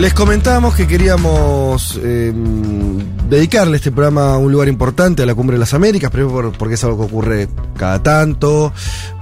Les comentábamos que queríamos eh, dedicarle este programa a un lugar importante, a la Cumbre de las Américas, primero por- porque es algo que ocurre cada tanto,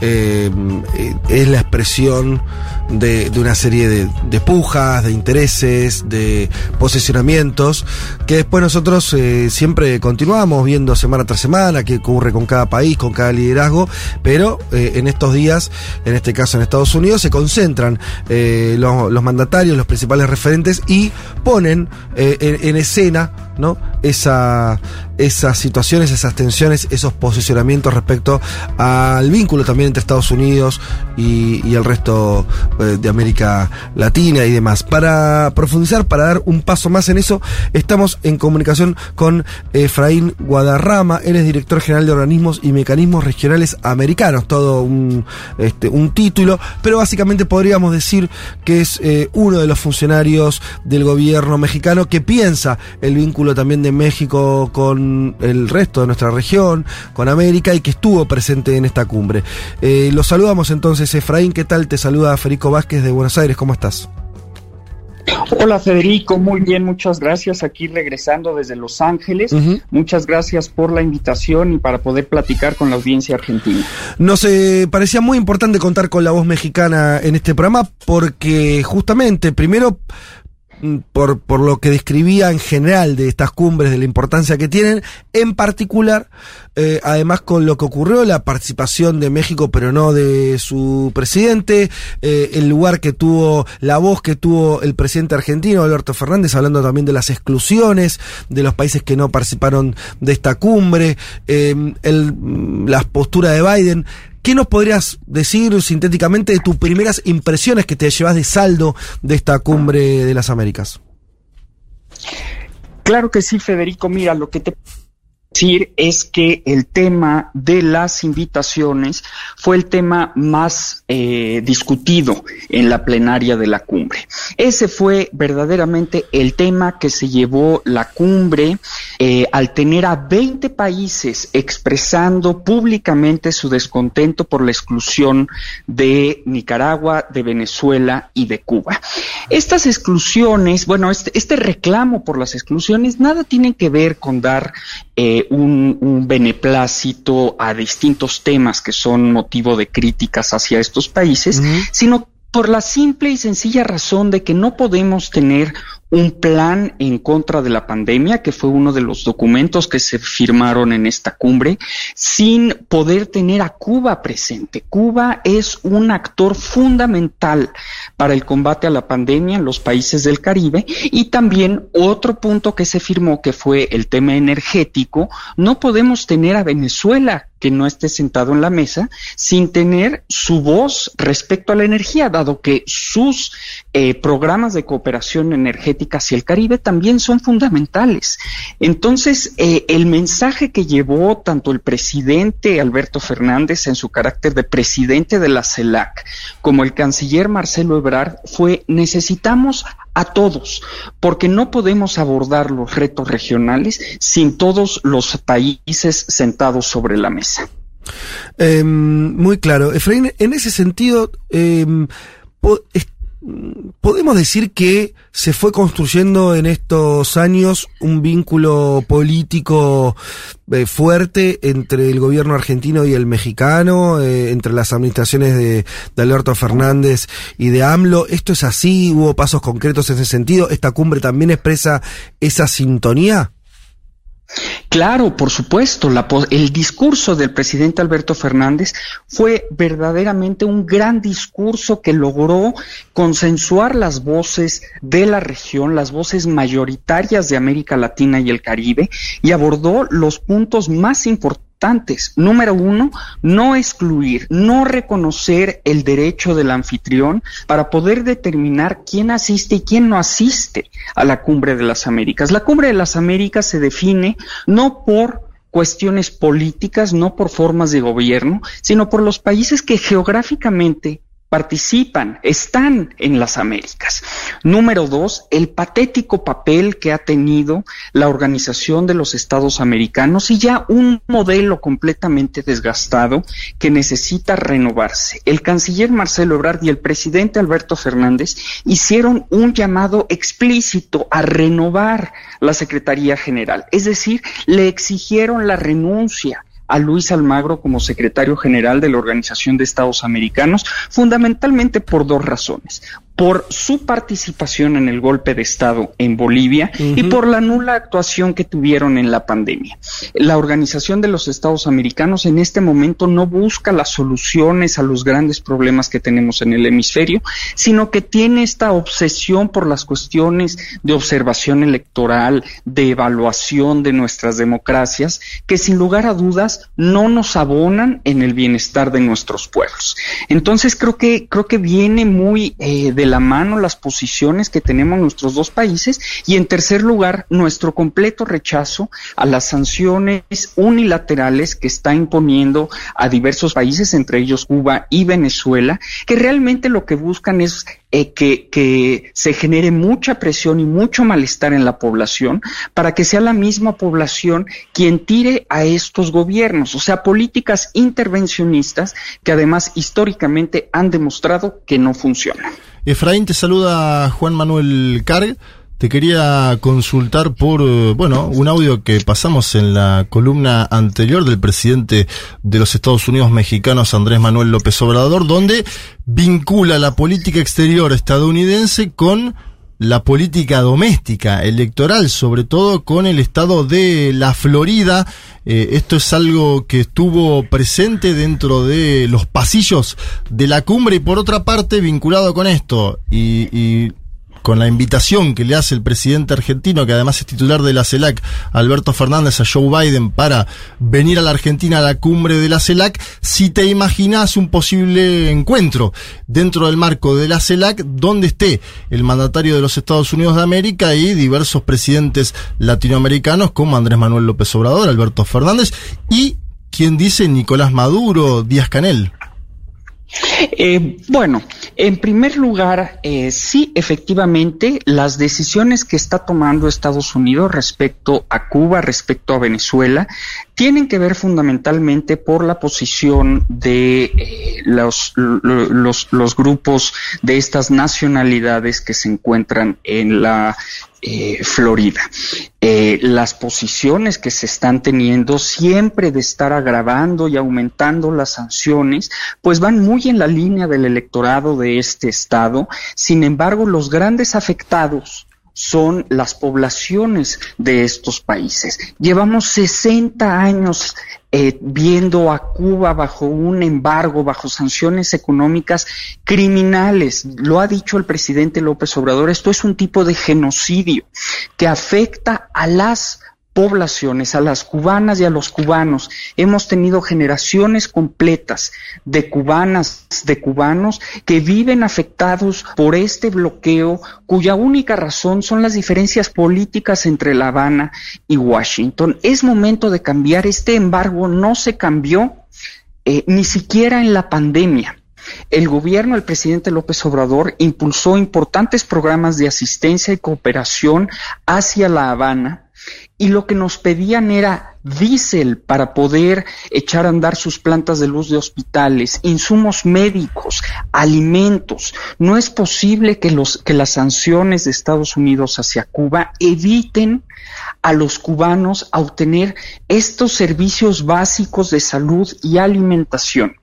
eh, eh, es la expresión de, de una serie de, de pujas, de intereses, de posicionamientos, que después nosotros eh, siempre continuamos viendo semana tras semana qué ocurre con cada país, con cada liderazgo, pero eh, en estos días, en este caso en Estados Unidos, se concentran los, los mandatarios, los principales referentes y ponen eh, en, en escena. Esa, esas situaciones, esas tensiones, esos posicionamientos respecto al vínculo también entre Estados Unidos y, el resto eh, de América Latina y demás. Para profundizar, para dar un paso más en eso, estamos en comunicación con Efraín Guadarrama, él es director general de organismos y mecanismos regionales americanos, todo un, este, un título, pero básicamente podríamos decir que es eh, uno de los funcionarios del gobierno mexicano que piensa el vínculo también de México con el resto de nuestra región, con América y que estuvo presente en esta cumbre. Eh, los saludamos entonces, Efraín, ¿qué tal? Te saluda Federico Vázquez de Buenos Aires, ¿cómo estás? Hola Federico, muy bien, muchas gracias. Aquí regresando desde Los Ángeles. Uh -huh. Muchas gracias por la invitación y para poder platicar con la audiencia argentina. Nos eh, parecía muy importante contar con la voz mexicana en este programa porque justamente, primero, por, por lo que describía en general de estas cumbres, de la importancia que tienen, en particular, eh, además con lo que ocurrió, la participación de México, pero no de su presidente, eh, el lugar que tuvo, la voz que tuvo el presidente argentino, Alberto Fernández, hablando también de las exclusiones de los países que no participaron de esta cumbre, eh, el, la postura de Biden. ¿Qué nos podrías decir sintéticamente de tus primeras impresiones que te llevas de saldo de esta cumbre de las Américas? Claro que sí, Federico. Mira, lo que te decir es que el tema de las invitaciones fue el tema más eh, discutido en la plenaria de la cumbre. Ese fue verdaderamente el tema que se llevó la cumbre eh, al tener a 20 países expresando públicamente su descontento por la exclusión de Nicaragua, de Venezuela y de Cuba. Estas exclusiones, bueno, este, este reclamo por las exclusiones nada tienen que ver con dar eh, un, un, beneplácito a distintos temas que son motivo de críticas hacia estos países, uh -huh. sino por la simple y sencilla razón de que no podemos tener un plan en contra de la pandemia, que fue uno de los documentos que se firmaron en esta cumbre, sin poder tener a Cuba presente. Cuba es un actor fundamental para el combate a la pandemia en los países del Caribe y también otro punto que se firmó, que fue el tema energético, no podemos tener a Venezuela que no esté sentado en la mesa sin tener su voz respecto a la energía, dado que sus eh, programas de cooperación energética hacia el Caribe también son fundamentales. Entonces, eh, el mensaje que llevó tanto el presidente Alberto Fernández en su carácter de presidente de la CELAC como el canciller Marcelo Ebrard fue necesitamos a todos, porque no podemos abordar los retos regionales sin todos los países sentados sobre la mesa. Eh, muy claro. Efraín, en ese sentido, eh, podemos decir que se fue construyendo en estos años un vínculo político eh, fuerte entre el gobierno argentino y el mexicano, eh, entre las administraciones de, de, Alberto Fernández y de AMLO. ¿Esto es así? ¿Hubo pasos concretos en ese sentido? ¿Esta cumbre también expresa esa sintonía? Claro, por supuesto, la, el discurso del presidente Alberto Fernández fue verdaderamente un gran discurso que logró consensuar las voces de la región, las voces mayoritarias de América Latina y el Caribe, y abordó los puntos más importantes Número uno, no excluir, no reconocer el derecho del anfitrión para poder determinar quién asiste y quién no asiste a la cumbre de las Américas. La cumbre de las Américas se define no por cuestiones políticas, no por formas de gobierno, sino por los países que geográficamente participan, están en las Américas. Número dos, el patético papel que ha tenido la Organización de los Estados Americanos y ya un modelo completamente desgastado que necesita renovarse. El canciller Marcelo Ebrard y el presidente Alberto Fernández hicieron un llamado explícito a renovar la Secretaría General, es decir, le exigieron la renuncia a Luis Almagro como secretario general de la Organización de Estados Americanos, fundamentalmente por dos razones por su participación en el golpe de Estado en Bolivia y por la nula actuación que tuvieron en la pandemia. La Organización de los Estados Americanos en este momento no busca las soluciones a los grandes problemas que tenemos en el hemisferio, sino que tiene esta obsesión por las cuestiones de observación electoral, de evaluación de nuestras democracias, que sin lugar a dudas no nos abonan en el bienestar de nuestros pueblos. Entonces creo que creo que viene muy eh, de la mano las posiciones que tenemos nuestros dos países y en tercer lugar nuestro completo rechazo a las sanciones unilaterales que está imponiendo a diversos países, entre ellos Cuba y Venezuela, que realmente lo que buscan es eh, que, que se genere mucha presión y mucho malestar en la población para que sea la misma población quien tire a estos gobiernos, o sea, políticas intervencionistas que además históricamente han demostrado que no funcionan. Efraín, te saluda Juan Manuel Carg. Te quería consultar por, eh, bueno, un audio que pasamos en la columna anterior del presidente de los Estados Unidos mexicanos, Andrés Manuel López Obrador, donde vincula la política exterior estadounidense con la política doméstica, electoral, sobre todo con el estado de la Florida. Eh, esto es algo que estuvo presente dentro de los pasillos de la cumbre y por otra parte vinculado con esto y, y con la invitación que le hace el presidente argentino, que además es titular de la CELAC, Alberto Fernández, a Joe Biden para venir a la Argentina a la cumbre de la CELAC, si te imaginas un posible encuentro dentro del marco de la CELAC donde esté el mandatario de los Estados Unidos de América y diversos presidentes latinoamericanos como Andrés Manuel López Obrador, Alberto Fernández y quien dice Nicolás Maduro, Díaz Canel. Eh, bueno, en primer lugar, eh, sí, efectivamente, las decisiones que está tomando Estados Unidos respecto a Cuba, respecto a Venezuela, tienen que ver fundamentalmente por la posición de eh, los, grupos de estas nacionalidades que se encuentran en la eh, Florida. Eh, las posiciones que se están teniendo siempre de estar agravando y aumentando las sanciones, pues van muy en la línea del electorado de este estado. Sin embargo, los grandes afectados son las poblaciones de estos países. Llevamos 60 años eh, viendo a Cuba bajo un embargo, bajo sanciones económicas criminales. Lo ha dicho el presidente López Obrador, esto es un tipo de genocidio que afecta a las poblaciones, a las cubanas y a los cubanos. Hemos tenido generaciones completas de cubanas, de cubanos que viven afectados por este bloqueo cuya única razón son las diferencias políticas entre La Habana y Washington. Es momento de cambiar. Este embargo no se cambió eh, ni siquiera en la pandemia. El gobierno, el presidente López Obrador, impulsó importantes programas de asistencia y cooperación hacia La Habana y lo que nos pedían era diésel para poder echar a andar sus plantas de luz de hospitales, insumos médicos, alimentos. No es posible que, los, que las sanciones de Estados Unidos hacia Cuba eviten a los cubanos obtener estos servicios básicos de salud y alimentación.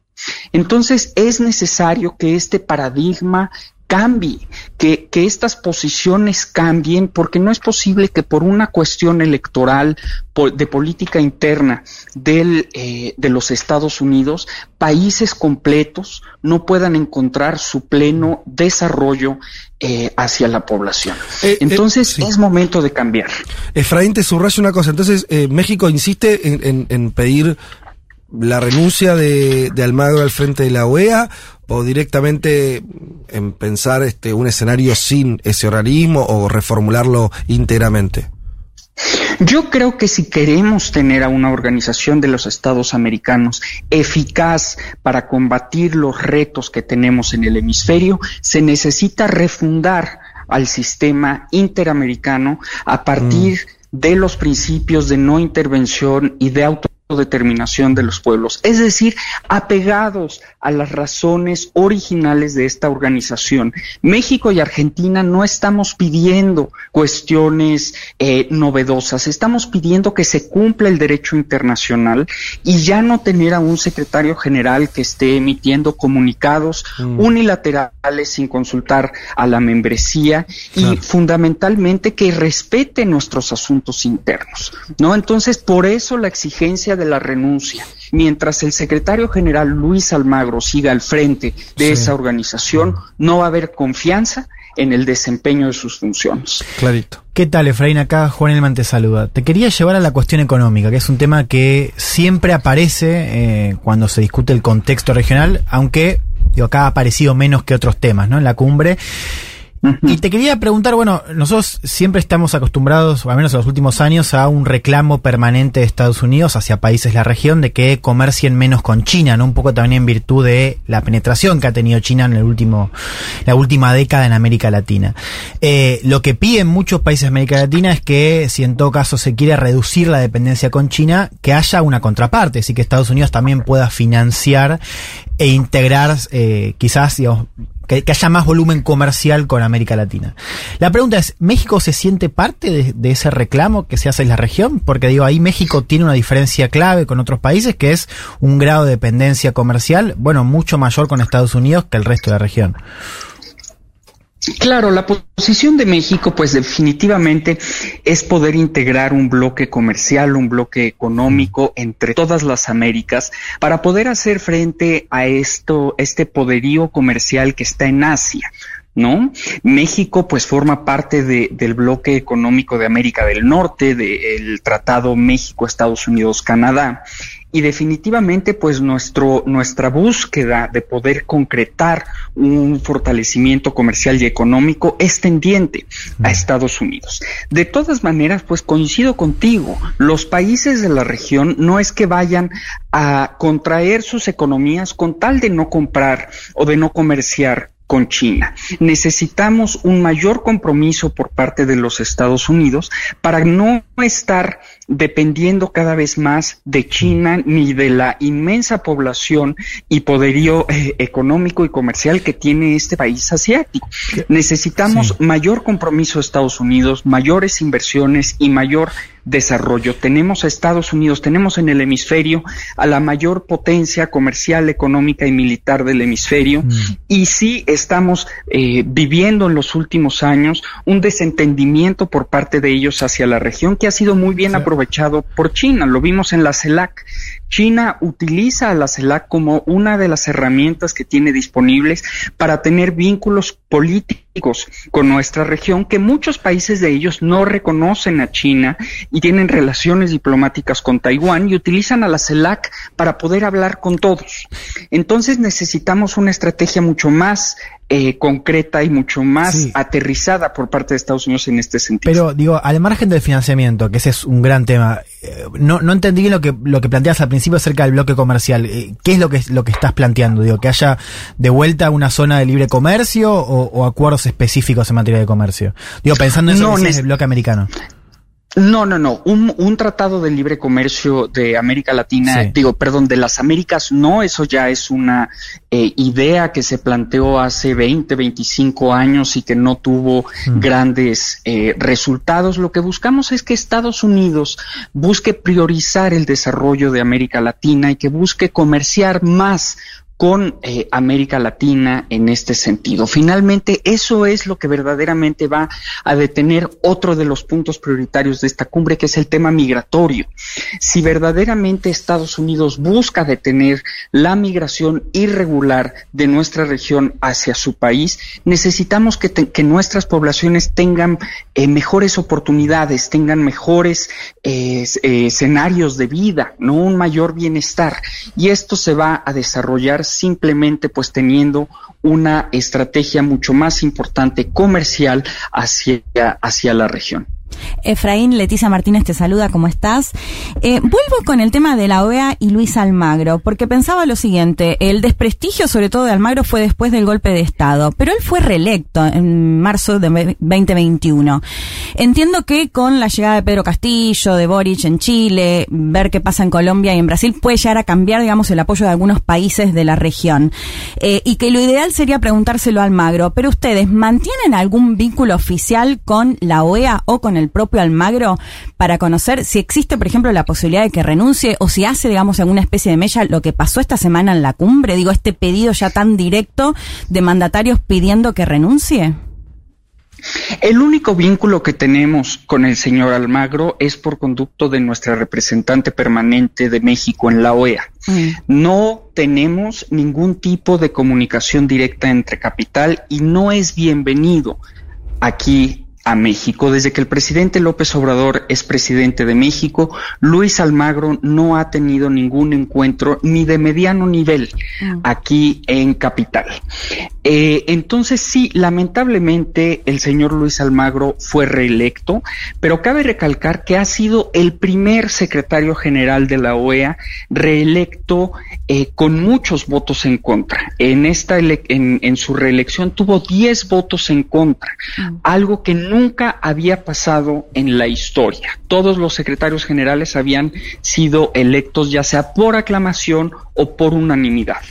Entonces es necesario que este paradigma cambie, que, que, estas posiciones cambien, porque no es posible que por una cuestión electoral, de política interna del, eh, de los Estados Unidos, países completos no puedan encontrar su pleno desarrollo eh, hacia la población. Eh, entonces es momento de cambiar. Efraín, te subrayo una cosa. Entonces México insiste en, en, en pedir la renuncia de, de Almagro al frente de la OEA o directamente en pensar este, un escenario sin ese organismo o reformularlo íntegramente? Yo creo que si queremos tener a una organización de los Estados americanos eficaz para combatir los retos que tenemos en el hemisferio, se necesita refundar al sistema interamericano a partir mm. de los principios de no intervención y de auto determinación de los pueblos, es decir, apegados a las razones originales de esta organización. México y Argentina no estamos pidiendo cuestiones eh, novedosas, estamos pidiendo que se cumpla el derecho internacional y ya no tener a un secretario general que esté emitiendo comunicados mm. unilaterales sin consultar a la membresía y fundamentalmente que respete nuestros asuntos internos, ¿no? Entonces, por eso la exigencia de la renuncia. Mientras el secretario general Luis Almagro siga al frente de esa organización, no va a haber confianza en el desempeño de sus funciones. Clarito. ¿Qué tal, Efraín? Acá Juan Elman te saluda. Te quería llevar a la cuestión económica, que es un tema que siempre aparece eh, cuando se discute el contexto regional, aunque digo, acá ha aparecido menos que otros temas, ¿no? En la cumbre. Y te quería preguntar, bueno, nosotros siempre estamos acostumbrados, o al menos en los últimos años, a un reclamo permanente de Estados Unidos hacia países de la región de que comercien menos con China, ¿no? Un poco también en virtud de la penetración que ha tenido China en el último, la última década en América Latina. Eh, lo que piden muchos países de América Latina es que, si en todo caso se quiere reducir la dependencia con China, que haya una contraparte, así que Estados Unidos también pueda financiar e integrar, eh, quizás, digamos, que, haya más volumen comercial con América Latina. La pregunta es, ¿México se siente parte de, ese reclamo que se hace en la región? Porque digo, ahí México tiene una diferencia clave con otros países, que es un grado de dependencia comercial, bueno, mucho mayor con Estados Unidos que el resto de la región. Claro, la posición de México, pues definitivamente es poder integrar un bloque comercial, un bloque económico entre todas las Américas para poder hacer frente a esto, este poderío comercial que está en Asia. ¿no? México pues forma parte del bloque económico de América del Norte, del Tratado México-Estados Unidos-Canadá, y definitivamente pues nuestro, nuestra búsqueda de poder concretar un fortalecimiento comercial y económico es tendiente a Estados Unidos. De todas maneras, pues coincido contigo, los países de la región no es que vayan a contraer sus economías con tal de no comprar o de no comerciar con China. Necesitamos un mayor compromiso por parte de los Estados Unidos para no estar dependiendo cada vez más de China ni de la inmensa población y poderío eh, económico y comercial que tiene este país asiático. Necesitamos mayor compromiso de Estados Unidos, mayores inversiones y mayor desarrollo. Tenemos a Estados Unidos, tenemos en el hemisferio a la mayor potencia comercial, económica y militar del hemisferio mm. y sí estamos eh, viviendo en los últimos años un desentendimiento por parte de ellos hacia la región que ha sido muy bien aprovechado por China. Lo vimos en la CELAC. China utiliza a la CELAC como una de las herramientas que tiene disponibles para tener vínculos políticos con nuestra región que muchos países de ellos no reconocen a China y tienen relaciones diplomáticas con Taiwán y utilizan a la CELAC para poder hablar con todos. Entonces necesitamos una estrategia mucho más eh, concreta y mucho más aterrizada por parte de Estados Unidos en este sentido. Pero digo, al margen del financiamiento, que ese es un gran tema, no, no entendí bien lo que, lo que planteas al principio acerca del bloque comercial. Eh, ¿Qué es lo que, lo que estás planteando? Digo, que haya de vuelta una zona de libre comercio o, acuerdos específicos en materia de comercio. Digo, pensando en eso no, el bloque americano. No, no, no. Un, un, tratado de libre comercio de América Latina, digo, perdón, de las Américas, no, eso ya es una eh, idea que se planteó hace 20, 25 años y que no tuvo mm. grandes eh, resultados. Lo que buscamos es que Estados Unidos busque priorizar el desarrollo de América Latina y que busque comerciar más con eh, América Latina en este sentido. Finalmente, eso es lo que verdaderamente va a detener otro de los puntos prioritarios de esta cumbre, que es el tema migratorio. Si verdaderamente Estados Unidos busca detener la migración irregular de nuestra región hacia su país, necesitamos que, nuestras poblaciones tengan eh, mejores oportunidades, tengan mejores eh, escenarios de vida, no un mayor bienestar. Y esto se va a desarrollar simplemente pues teniendo una estrategia mucho más importante comercial hacia, hacia la región. Efraín, Leticia Martínez te saluda, ¿cómo estás? Eh, vuelvo con el tema de la OEA y Luis Almagro, porque pensaba lo siguiente, el desprestigio sobre todo de Almagro fue después del golpe de Estado, pero él fue reelecto en marzo de 2021. Entiendo que con la llegada de Pedro Castillo, de Boric en Chile, ver qué pasa en Colombia y en Brasil, puede llegar a cambiar, digamos, el apoyo de algunos países de la región. Eh, y que lo ideal sería preguntárselo a Almagro, pero ustedes, ¿mantienen algún vínculo oficial con la OEA o con el el propio Almagro para conocer si existe, por ejemplo, la posibilidad de que renuncie o si hace, digamos, alguna especie de mella lo que pasó esta semana en la cumbre? Digo, este pedido ya tan directo de mandatarios pidiendo que renuncie. El único vínculo que tenemos con el señor Almagro es por conducto de nuestra representante permanente de México en la OEA. Mm. No tenemos ningún tipo de comunicación directa entre capital y no es bienvenido aquí a México. Desde que el presidente López Obrador es presidente de México, Luis Almagro no ha tenido ningún encuentro ni de mediano nivel mm. aquí en Capital. Eh, entonces sí, lamentablemente el señor Luis Almagro fue reelecto, pero cabe recalcar que ha sido el primer secretario general de la OEA reelecto eh, con muchos votos en contra. En esta en, en, su reelección tuvo 10 votos en contra, mm. algo que nunca había pasado en la historia. Todos los secretarios generales habían sido electos ya sea por aclamación o por unanimidad.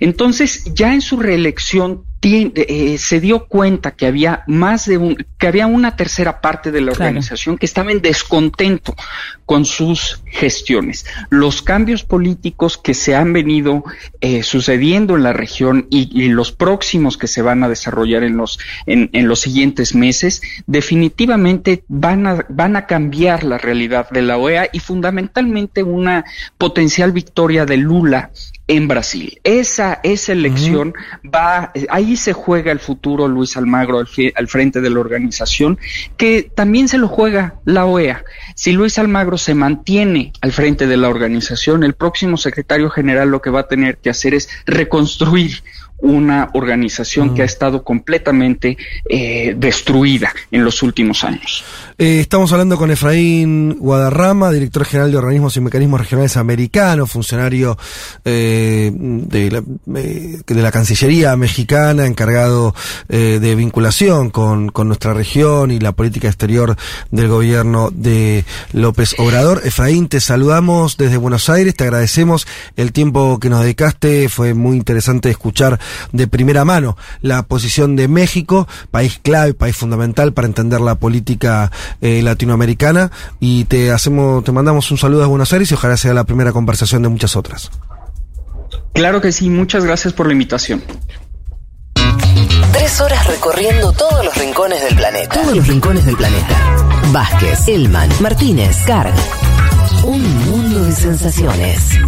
Entonces, ya en su reelección eh, se dio cuenta que había más de un, que había una tercera parte de la organización que estaba en descontento con sus gestiones. Los cambios políticos que se han venido eh, sucediendo en la región y, los próximos que se van a desarrollar en los, en, en los siguientes meses, definitivamente van a, van a cambiar la realidad de la OEA y fundamentalmente una potencial victoria de Lula en Brasil. Esa, esa elección va, ahí se juega el futuro Luis Almagro al, al, frente de la organización, que también se lo juega la OEA. Si Luis Almagro se mantiene al frente de la organización, el próximo secretario general lo que va a tener que hacer es reconstruir una organización que ha estado completamente eh, destruida en los últimos años. Eh, estamos hablando con Efraín Guadarrama, director general de Organismos y Mecanismos Regionales Americanos, funcionario eh, de, la, de, la, Cancillería mexicana, encargado de vinculación con, con nuestra región y la política exterior del gobierno de López Obrador. Efraín, te saludamos desde Buenos Aires, te agradecemos el tiempo que nos dedicaste, fue muy interesante escuchar de primera mano la posición de México, país clave, país fundamental para entender la política eh, latinoamericana y te hacemos, te mandamos un saludo a Buenos Aires y ojalá sea la primera conversación de muchas otras. Claro que sí, muchas gracias por la invitación. Tres horas recorriendo todos los rincones del planeta. Todos los rincones del planeta. Vázquez, Elman, Martínez, Carg. Un mundo de sensaciones.